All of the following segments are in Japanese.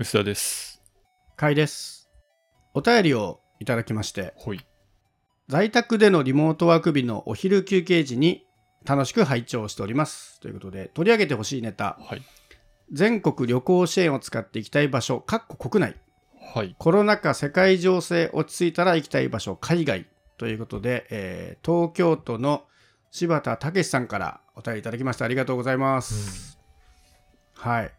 薄田です。かいです。お便りをいただきまして。在宅でのリモートワーク日のお昼休憩時に楽しく拝聴しております。ということで、取り上げてほしいネタ、はい。全国旅行支援を使って行きたい場所、かっこ国内、はい。コロナ禍世界情勢落ち着いたら行きたい場所、海外ということで、えー東京都の柴田武さんからお便りいただきました。ありがとうございます。はい。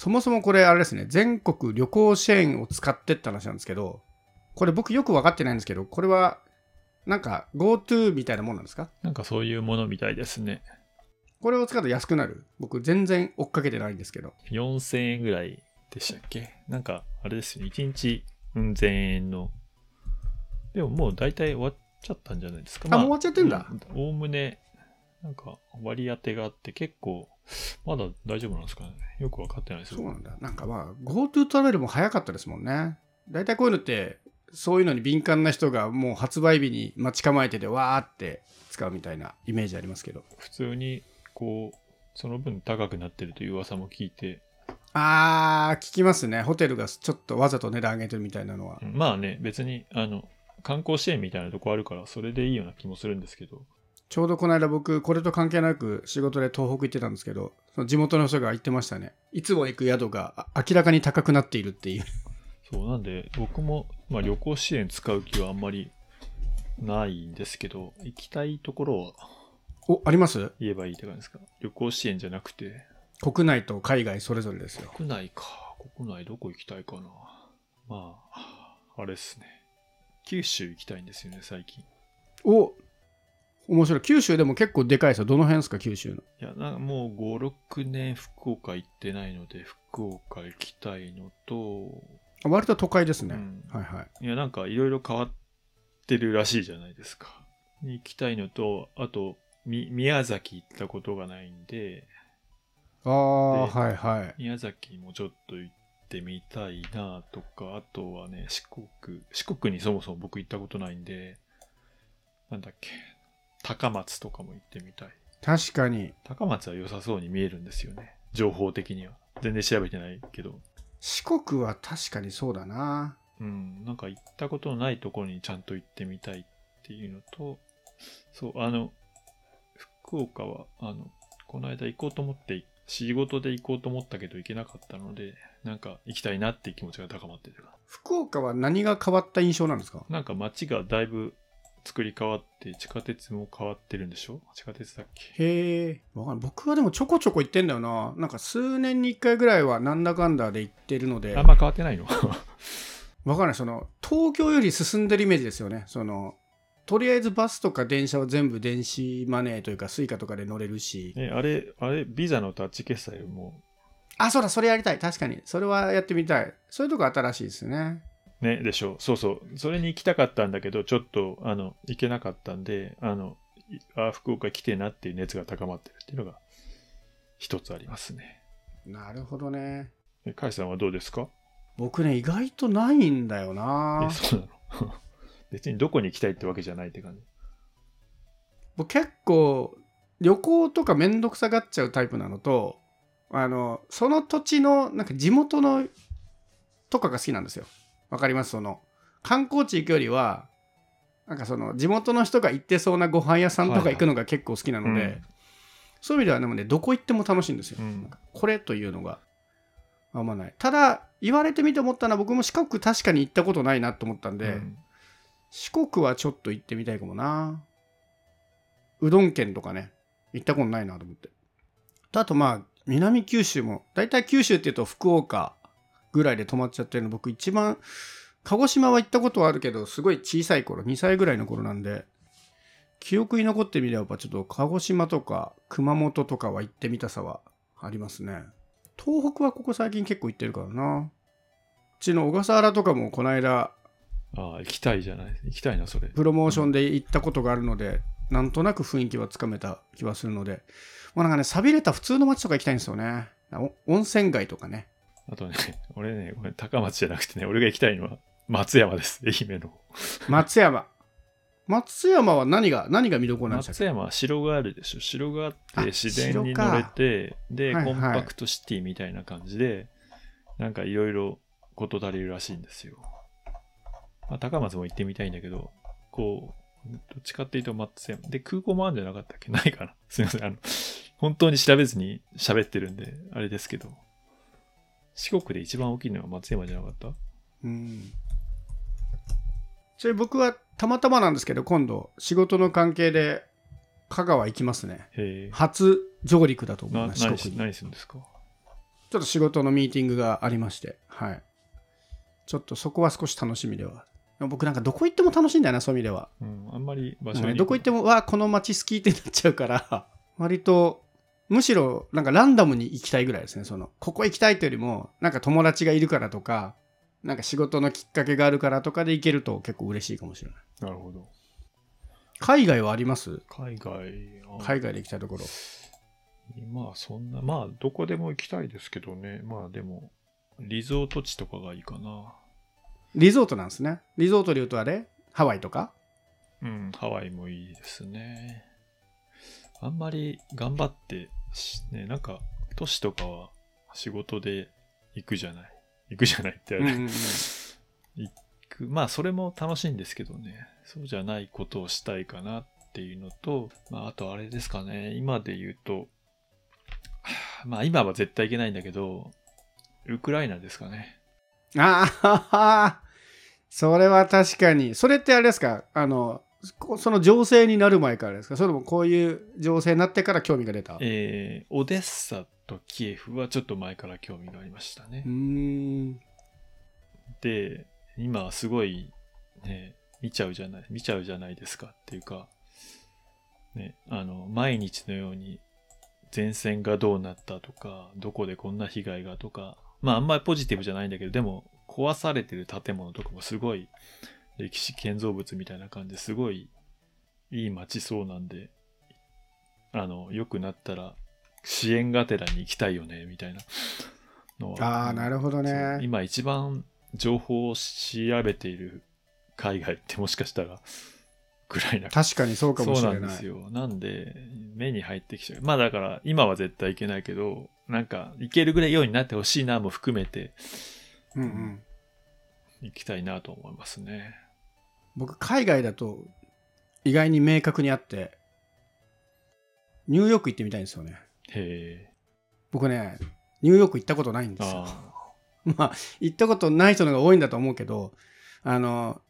そもそもこれあれですね、全国旅行支援を使ってって話なんですけど、これ僕よく分かってないんですけど、これはなんか GoTo みたいなもんなんですか？なんかそういうものみたいですね。これを使うと安くなる？僕全然追っかけてないんですけど。4000円ぐらいでしたっけ？なんか、あれですよね。1日、うん、1000円の。でももう大体終わっちゃったんじゃないですか？あもう終わっちゃってんだうんおおむね、なんか割り当てがあって結構、まだ大丈夫なんですかね。よくわかってないですそうなんだ。なんかまあ GoTo トラベルも早かったですもんね。大体こういうのって、そういうのに敏感な人がもう発売日に待ち構えててわーって使うみたいなイメージありますけど。普通に、こう、その分高くなってるという噂も聞いて、あー、聞きますね。ホテルがちょっとわざと値段上げてるみたいなのはう。んまあね、別に、あの、観光支援みたいなとこあるから、それでいいような気もするんですけど、ちょうどこの間僕、これと関係なく仕事で東北行ってたんですけど、その地元の人が言ってましたね。いつも行く宿があ明らかに高くなっているっていう。そう、なんで、僕も、まあ旅行支援使う気はあんまりないんですけど、行きたいところをお、あります？言えばいいって感じですか？旅行支援じゃなくて、国内と海外それぞれですよ。国内か。国内どこ行きたいかな。まあ、あれっすね。九州行きたいんですよね、最近。お面白い。九州でも結構でかいですよ。どの辺ですか、九州の？いや、なんかもう5、6年福岡行ってないので、福岡行きたいのと、あ割と都会ですね。うんはいはい。いや、なんかいろいろ変わってるらしいじゃないですか。に行きたいのと、あと、み宮崎行ったことがないんで、ああ、ではいはい。宮崎もちょっと行ってみたいなとか、あとはね、四国、四国にそもそも僕行ったことないんで、なんだっけ、高松とかも行ってみたい。確かに。高松は良さそうに見えるんですよね。情報的には。全然調べてないけど。四国は確かにそうだな。うん、なんか行ったことのないところにちゃんと行ってみたいっていうのと、そう、あの、福岡は、あの、この間行こうと思って、仕事で行こうと思ったけど行けなかったので、なんか行きたいなっていう気持ちが高まってる。福岡は何が変わった印象なんですか？なんか街がだいぶ作り変わって、地下鉄も変わってるんでしょ？地下鉄だっけ？へえ。わかんない僕はでもちょこちょこ行ってんだよな。なんか数年に一回ぐらいはなんだかんだで行ってるので、あんま変わってないの？わかんない。その、東京より進んでるイメージですよね。その、とりあえずバスとか電車は全部電子マネーというか、スイカとかで乗れるし。え、あれ、あれ、ビザのタッチ決済もあ、そうだ、それやりたい。確かに。それはやってみたい。そういうとこ新しいですね。ね、でしょそうそう。それに行きたかったんだけど、ちょっと、あの、行けなかったんで、あの、いあ、福岡来てなっていう熱が高まってるっていうのが、一つありますね。なるほどね。え、カイさんはどうですか？僕ね、意外とないんだよえ、な。そうなの？別にどこに行きたいってわけじゃないって感じ。僕結構、旅行とかめんどくさがっちゃうタイプなのと、あの、その土地の、なんか地元の、とかが好きなんですよ。わかります？その、観光地行くよりは、なんかその、地元の人が行ってそうなご飯屋さんとか行くのが結構好きなので、うんそういう意味ではでもね、どこ行っても楽しいんですよ。うんこれというのがあんまない。ただ、言われてみて思ったのは、僕も四国確かに行ったことないなと思ったんで、うん四国はちょっと行ってみたいかもな。うどん県とかね、行ったことないなと思って。あとまあ、南九州も、だいたい九州って言うと福岡ぐらいで止まっちゃってるの、僕一番、鹿児島は行ったことはあるけど、すごい小さい頃、2歳ぐらいの頃なんで、記憶に残ってみれば、ちょっと鹿児島とか熊本とかは行ってみたさはありますね。東北はここ最近結構行ってるからな。うちの小笠原とかもこの間、ああ、行きたいじゃない。行きたいな、それ。プロモーションで行ったことがあるので、なんとなく雰囲気はつかめた気はするので、もうなんかね、寂れた普通の街とか行きたいんですよね。お温泉街とかね。あとね、俺ね、これ高松じゃなくてね、俺が行きたいのは松山です。愛媛の。松山。松山は何が、何が見どころなんでしたっけ松山は城があるでしょ。城があってあ自然に乗れて、で、はいはいコンパクトシティみたいな感じで、なんかいろいろ事足りるらしいんですよ。まあ、高松も行ってみたいんだけど、こう、どっちかっていうと松山。で、空港もあるんじゃなかったっけ？ないかなすいません。あの、本当に調べずに喋ってるんで、あれですけど。四国で一番大きいのは松山じゃなかった？うん。ちなみに僕はたまたまなんですけど今度仕事の関係で香川行きますね。へえ。初上陸だと思いなます四何し国に。何するんですか？ちょっと仕事のミーティングがありましてはい。ちょっとそこは少し楽しみでは。でも僕なんかどこ行っても楽しいんだよなそういう意味では。うん、あんまり場所に、なんかねどこ行ってもわこの街好きってなっちゃうから割とむしろなんかランダムに行きたいぐらいですねそのここ行きたいというよりもなんか友達がいるからとかなんか仕事のきっかけがあるからとかで行けると結構嬉しいかもしれないなるほど。海外はあります？海外、あ海外で行きたいところまあそんな、まあどこでも行きたいですけどね。まあでも、リゾート地とかがいいかな。リゾートなんですねリゾートで言うとあれ？ハワイとか？うん、ハワイもいいですね。あんまり頑張ってし、ね、なんか、都市とかは仕事で行くじゃない。行くじゃないってあれ、行く。まあそれも楽しいんですけどね。そうじゃないことをしたいかなっていうのと、まああとあれですかね。今で言うと、は あまあ今は絶対行けないんだけど、ウクライナですかね。ああ それは確かにそれってあれですか？あのこその情勢になる前からですか？それともこういう情勢になってから興味が出た？うえー、オデッサとキエフはちょっと前から興味がありましたね。で、今はすごい、ね、見ちゃうじゃない、見ちゃうじゃないですかっていうか、ね、あの、毎日のように前線がどうなったとか、どこでこんな被害がとか、まああんまりポジティブじゃないんだけど、でも壊されてる建物とかもすごい歴史建造物みたいな感じですごいいい街そうなんで、あの、良くなったら支援がてらに行きたいよね、みたいなのは。ああなるほどそうね今一番情報を調べている海外ってもしかしたらぐらいな確かにそうかもしそうれないなんですよ。なんで、目に入ってきちゃう。まあだから、今は絶対行けないけど、なんか、行けるぐらいようになってほしいなも含めて、うんうん行きたいなと思いますね。僕海外だと意外に明確にあってニューヨーク行ってみたいんですよねへえ。僕ねニューヨーク行ったことないんですよあ まあ行ったことない人の方が多いんだと思うけどあの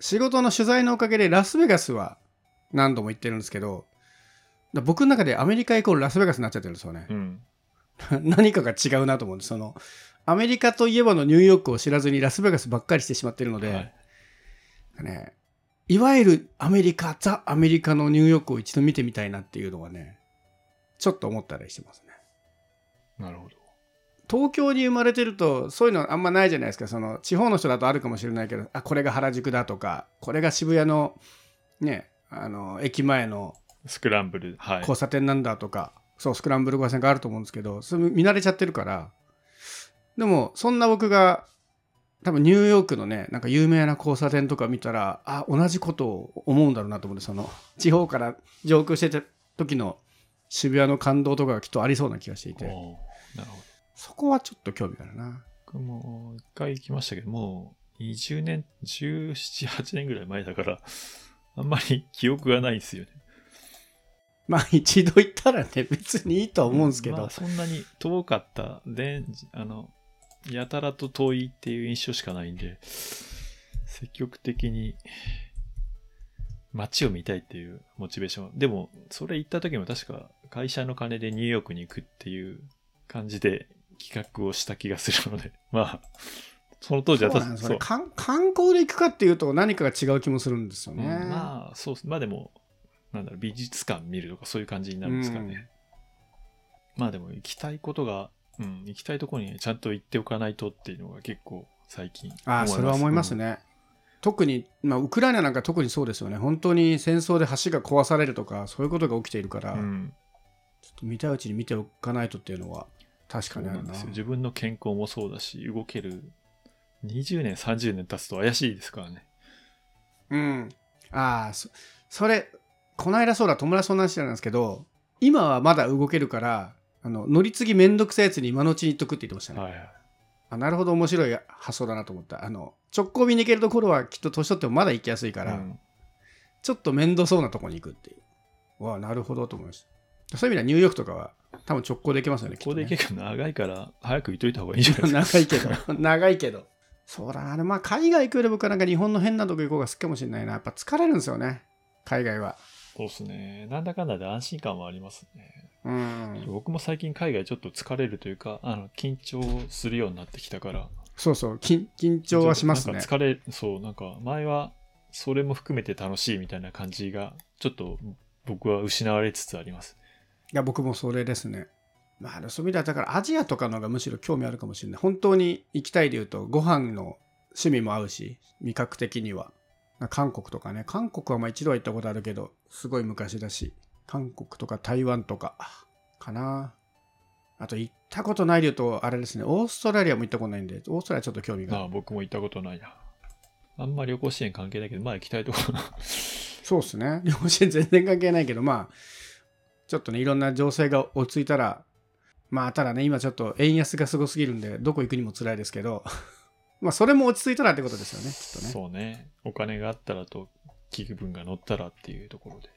仕事の取材のおかげでラスベガスは何度も行ってるんですけどだ僕の中でアメリカイコールラスベガスになっちゃってるんですよねあ。うん。何かが違うなと思うんですそのアメリカといえばのニューヨークを知らずにラスベガスばっかりしてしまってるので、はい。ね、いわゆるアメリカザ・アメリカのニューヨークを一度見てみたいなっていうのはねちょっと思ったりしてますねなるほど。東京に生まれてるとそういうのあんまないじゃないですかその地方の人だとあるかもしれないけどあこれが原宿だとかこれが渋谷のねあの駅前のスクランブル。はい。交差点なんだとか、そうスクランブル交差点があると思うんですけどそれ見慣れちゃってるからでもそんな僕が多分ニューヨークのねなんか有名な交差点とか見たらあ同じことを思うんだろうなと思ってその 地方から上空してた時の渋谷の感動とかがきっとありそうな気がしていてなるほど。そこはちょっと興味があるな僕も一回行きましたけど、もう20年、17、8年ぐらい前だから、あんまり記憶がないんですよね。まあ一度行ったらね別にいいとは思うんですけど、まあ、そんなに遠かった。で、あの、やたらと遠いっていう印象しかないんで、積極的に街を見たいっていうモチベーション。でも、それ行った時も確か会社の金でニューヨークに行くっていう感じで企画をした気がするので、まあ、その当時はそうなんですそうよね観観光で行くかっていうと何かが違う気もするんですよね、うんまあ、そう。まあでも、なんだろう、美術館見るとかそういう感じになるんですかね。まあでも、行きたいことが、うん、行きたいところにちゃんと行っておかないとっていうのが結構最近ああそれは思います。ね、特に、まあ、ウクライナなんか特にそうですよね本当に戦争で橋が壊されるとかそういうことが起きているから、うん。うんちょっと見たいうちに見ておかないとっていうのは確かにあるな。自分の健康もそうだし、動ける。20年、30年経つと怪しいですからね。うんああそそれこの間そうだ友達と同じなんですけど今はまだ動けるからあの乗り継ぎめんどくさいやつに今のうちに言っとくって言ってましたね、はいはい。あなるほど面白い発想だなと思った。あの直行便に行けるところはきっと年取ってもまだ行きやすいから、うん。ちょっと面倒そうなとこに行くっていう。わあなるほどと思いました。そういう意味ではニューヨークとかは多分直行で行けますよねここできっとね。結構長いから、早く行っといた方がいいんじゃないですか。長いけど。長いけど。そうだなまあ海外行くより僕はなんか日本の変なとこ行こうが好きかもしれないな。やっぱ疲れるんですよね。海外はそうですね。なんだかんだで安心感はありますね。うん僕も最近海外ちょっと疲れるというか、あの、緊張するようになってきたから。そうそう緊緊張はしますね疲れ、そう、なんか前はそれも含めて楽しいみたいな感じが、ちょっと僕は失われつつあります。いや僕もそれですねまあそういう意味ではだからアジアとかの方がむしろ興味あるかもしれない本当に行きたいで言うとご飯の趣味も合うし味覚的には韓国とかね韓国はまあ一度は行ったことあるけどすごい昔だし韓国とか台湾とかかなあと行ったことないで言うとあれですねオーストラリアも行ったことないんでオーストラリアちょっと興味がああ僕も行ったことないな。あんま旅行支援関係ないけど、まあ行きたいところ。そうですね。両親全然関係ないけど、まあ、ちょっとね、いろんな情勢が落ち着いたら、まあ、ただね、今ちょっと円安がすごすぎるんで、どこ行くにも辛いですけど、まあ、それも落ち着いたらってことですよね、きっとね。そうね。お金があったらと、気分が乗ったらっていうところで。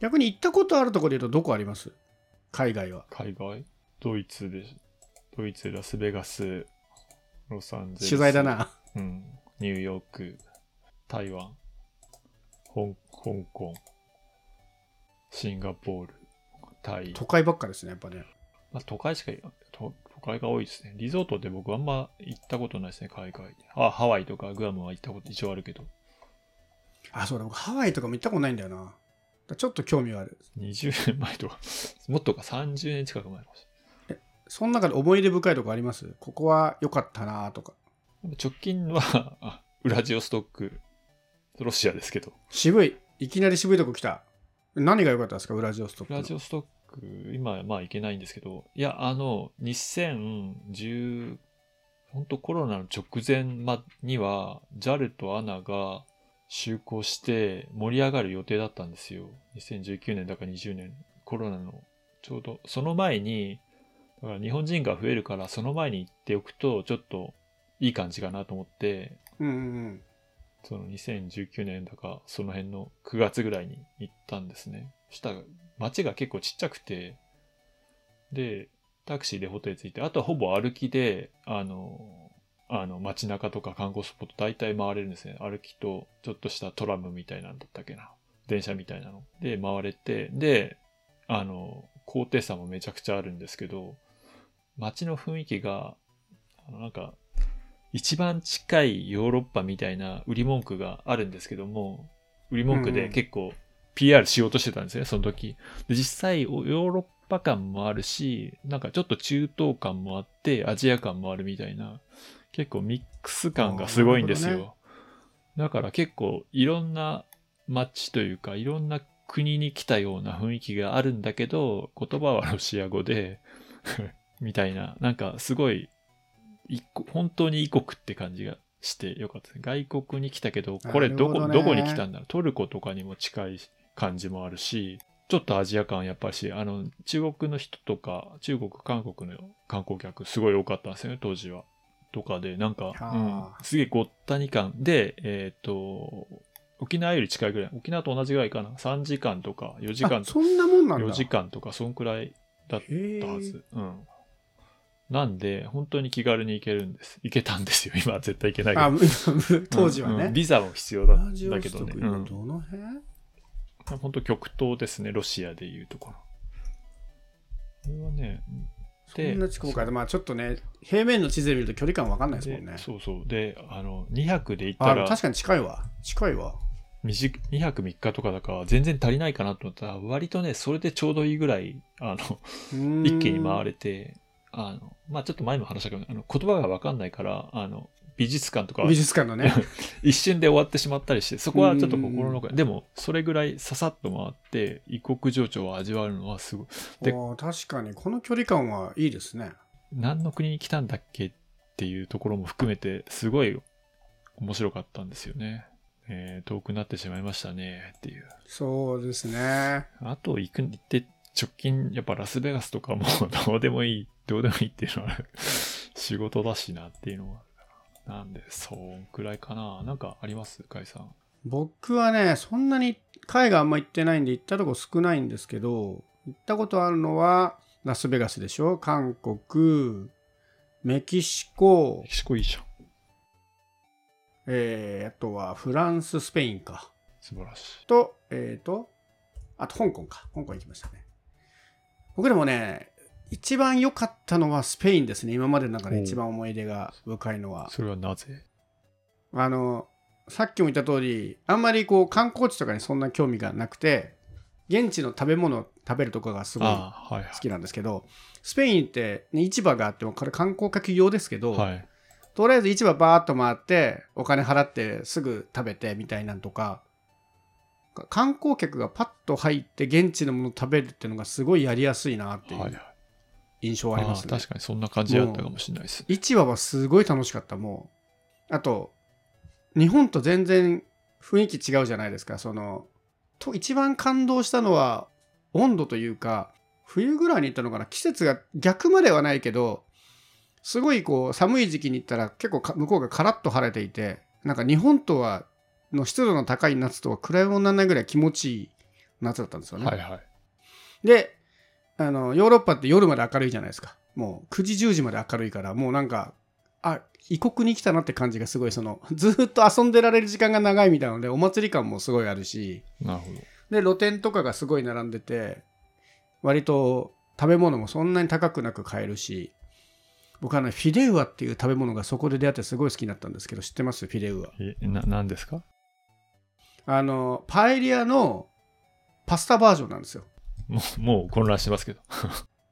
逆に行ったことあるところで言うと、どこあります？海外は。海外？ドイツで、ドイツ、ラスベガス、ロサンゼルス。取材だ。な。うん。ニューヨーク、台湾、香香港、シンガポール、タイ。都会ばっかですね、やっぱね。まあ、都会しか都、都会が多いですね。リゾートって僕あんま行ったことないですね、海外。あ、ハワイとかグアムは行ったこと一応あるけど。あ、そうだ、僕ハワイとかも行ったことないんだよな。ちょっと興味はある。20年前とか、もっとか30年近く前かもしその中で思い出深いとこあります？ここは良かったなとか。れない。直近は、あウラジオストック、ロシアですけど。渋い。いきなり渋いとこ来た。何が良かったですかウラジオストックの。ウラジオストック、今はまあ行けないんですけど、いや、あの、2010、本当コロナの直前まには、JAL と ANA が就航して盛り上がる予定だったんですよ。2019年だか20年、コロナのちょうど、その前に、だから日本人が増えるから、その前に行っておくと、ちょっといい感じかなと思って、うんうんうん。その2019年だか、その辺の9月ぐらいに行ったんですね。そしたら、街が結構ちっちゃくて、で、タクシーでホテル着いて、あとはほぼ歩きで、あの、あの、街中とか観光スポット大体回れるんですね。歩きと、ちょっとしたトラムみたいなんだったっけな。電車みたいなの。で、回れて、で、あの、高低差もめちゃくちゃあるんですけど、街の雰囲気が、あの、なんか、一番近いヨーロッパみたいな売り文句があるんですけども、売り文句で結構 PR しようとしてたんですね、その時。で実際、ヨーロッパ感もあるし、なんかちょっと中東感もあって、アジア感もあるみたいな、結構ミックス感がすごいんですよ。だから結構いろんな街というか、いろんな国に来たような雰囲気があるんだけど、言葉はロシア語で、みたいな、なんかすごい、本当に異国って感じがしてよかったですね。外国に来たけど、これどこ、ねどこに来たんだろうトルコとかにも近い感じもあるし、ちょっとアジア感やっぱりし、あの、中国の人とか、中国、韓国の観光客すごい多かったんですよね、当時は。とかで、なんか、はうんあ、すげえごったに感で、えっ、と、沖縄より近いぐらい、沖縄と同じぐらいかな。3時間とか4時間あ、とか、そんなもんなんだ。4時間とか、そんくらいだったはず。うん。なんで、本当に気軽に行けるんです。行けたんですよ。今は絶対行けないけどあ、。当時はね。うんうんビザも必要だだけどね。ストック今うんどの辺？本当極東ですね、ロシアでいうところ。これはね、そんな近くか。まあちょっとね、平面の地図で見ると距離感わかんないですもんねで。そうそう。で、あの、2泊で行ったあ、ら、確かに近いわ。近いわ。短2泊3日とかだから全然足りないかなと思ったら、割とね、それでちょうどいいぐらい、あの、一気に回る。れて、あの、まあちょっと前も話したけど、あの言葉がわかんないから、あの、美術館とか美術館のね。一瞬で終わってしまったりして、そこはちょっと心の声。でも、それぐらいささっと回って、異国情緒を味わうのはすごい。で確かに、この距離感はいいですね。何の国に来たんだっけっていうところも含めて、すごい面白かったんですよね。えー遠くなってしまいましたね、っていう。そうですね。あと行く、行って、直近、やっぱラスベガスとかも どうでもいい、どうでもいいっていうのは 仕事だしなっていうのがあるから。なんで、そんくらいかな。なんかあります？かいさん。僕はね、そんなに海外あんま行ってないんで行ったとこ少ないんですけど、行ったことあるのはラスベガスでしょ？韓国、メキシコメ、キシコいいじゃん。えー、あとはフランス、スペインか。素晴らしい。と、えーと、あと香港か。香港行きましたね。僕でもね、一番良かったのはスペインですね。今までの中で一番思い出が深いのは。それはなぜ？あの、さっきも言った通り、あんまりこう観光地とかにそんな興味がなくて、現地の食べ物を食べるとこがすごい好きなんですけど、スペインって、ね、市場があっても、これ観光客用ですけど、はい。はい。とりあえず市場バーっと回って、お金払ってすぐ食べてみたいなんとか、観光客がパッと入って現地のものを食べるっていうのがすごいやりやすいなっていはいはいう印象はありますね。確かにそんな感じだったかもしれないです。市場はすごい楽しかったもうあと日本と全然雰囲気違うじゃないですかそのと一番感動したのは温度というか冬ぐらいに行ったのかな季節が逆まではないけどすごいこう寒い時期に行ったら結構か向こうがカラッと晴れていてなんか日本とはの湿度の高い夏とは比べ物にならないぐらい気持ちいい夏だったんですよね。はいはい。であのヨーロッパって夜まで明るいじゃないですか。もう9時10時まで明るいからもうなんかあ異国に来たなって感じがすごいその ずーっと遊んでられる時間が長いみたいなのでお祭り感もすごいあるし。なるほど。で露店とかがすごい並んでて割と食べ物もそんなに高くなく買えるし。僕はあのフィレウアっていう食べ物がそこで出会ってすごい好きになったんですけど知ってます？フィレウア。え、な、なんですか？あのパエリアのパスタバージョンなんですよもう、もう混乱してますけど。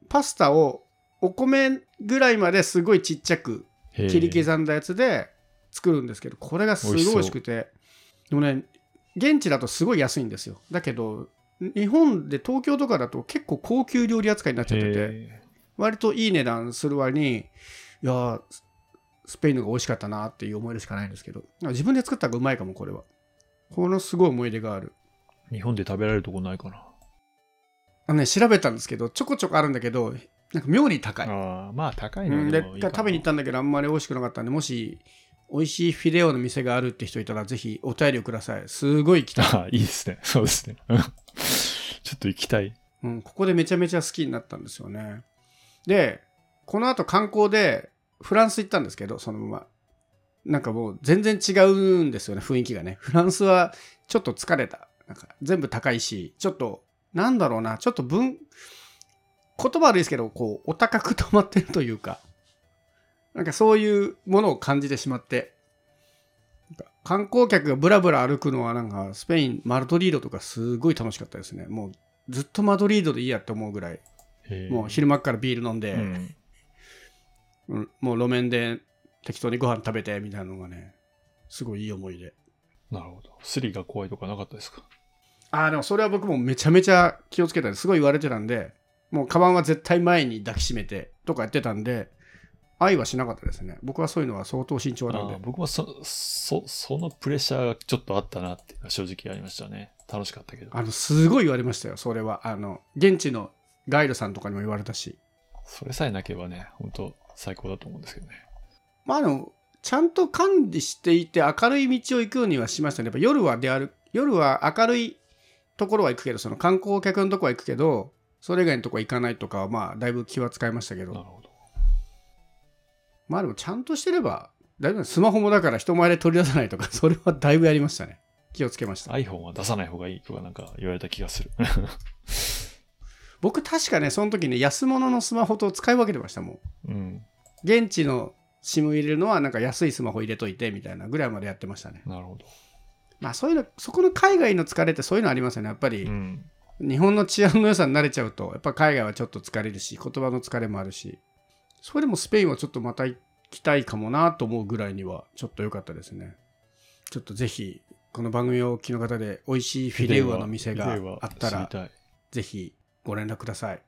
パスタをお米ぐらいまですごいちっちゃく切り刻んだやつで作るんですけどこれがすごい美味しくて。でもね現地だとすごい安いんですよ。だけど日本で東京とかだと結構高級料理扱いになっちゃっててへ割といい値段する割にいやーススペインのが美味しかったなっていう思い出しかないんですけど自分で作った方がうまいかもこれは。このすごい思い出がある。え日本で食べられるとこないかな。あのね調べたんですけどちょこちょこあるんだけどなんか妙に高い。ああ、まあ高いのうん、で食べに行ったんだけどあんまり美味しくなかったんでもし美味しいフィレオの店があるって人いたらぜひお便りをください。すごい行きたい、あ あ、いいですね。そうですね。う んちょっと行きたい。うん、ここでめちゃめちゃ好きになったんですよね。でこの後観光でフランス行ったんですけどそのまま。なんかもう全然違うんですよね雰囲気がね。フランスはちょっと疲れた。なんか全部高いしちょっとなんだろうな。ちょっと文言葉悪いですけどこうお高く止まってるというか。なんかそういうものを感じてしまって。観光客がブラブラ歩くのはなんかスペインマドリードとかすごい楽しかったですね。もうずっとマドリードでいいやって思うぐらい。もう昼間っからビール飲んで、うん。うん。もう路面で適当にご飯食べてみたいなのがねすごいいい思い出。なるほど。スリが怖いとかなかったですか？ああでもそれは僕もめちゃめちゃ気をつけたんですごい言われてたんでもうカバンは絶対前に抱きしめてとかやってたんで愛はしなかったですね僕はそういうのは相当慎重なんで僕もそ、そ、そのプレッシャーがちょっとあったなって正直ありましたね。楽しかったけど。あのすごい言われましたよそれはあの現地のガイドさんとかにも言われたしそれさえなければね、本当最高だと思うんですけどね。まあでもちゃんと管理していて明るい道を行くようにはしましたねやっぱ夜は出歩夜は明るいところは行くけどその観光客のとこは行くけどそれ以外のとこは行かないとかはまあだいぶ気は使いましたけどなるほど。まあでもちゃんとしてればだいぶスマホもだから人前で取り出さないとか それはだいぶやりましたね気をつけました iPhone は出さない方がいいとかなんか言われた気がする。僕確かねその時ね安物のスマホと使い分けてましたもんうん。現地の SIM 入れるのはなんか安いスマホ入れといてみたいなぐらいまでやってましたねなるほど。まあそういうのそこの海外の疲れってそういうのありますよねやっぱり、うん。日本の治安の良さに慣れちゃうとやっぱ海外はちょっと疲れるし言葉の疲れもあるしそれでもスペインはちょっとまた行きたいかもなと思うぐらいにはちょっと良かったですねちょっとぜひこの番組をお聞きの方で美味しいフィレウアの店があったら。ぜひご連絡ください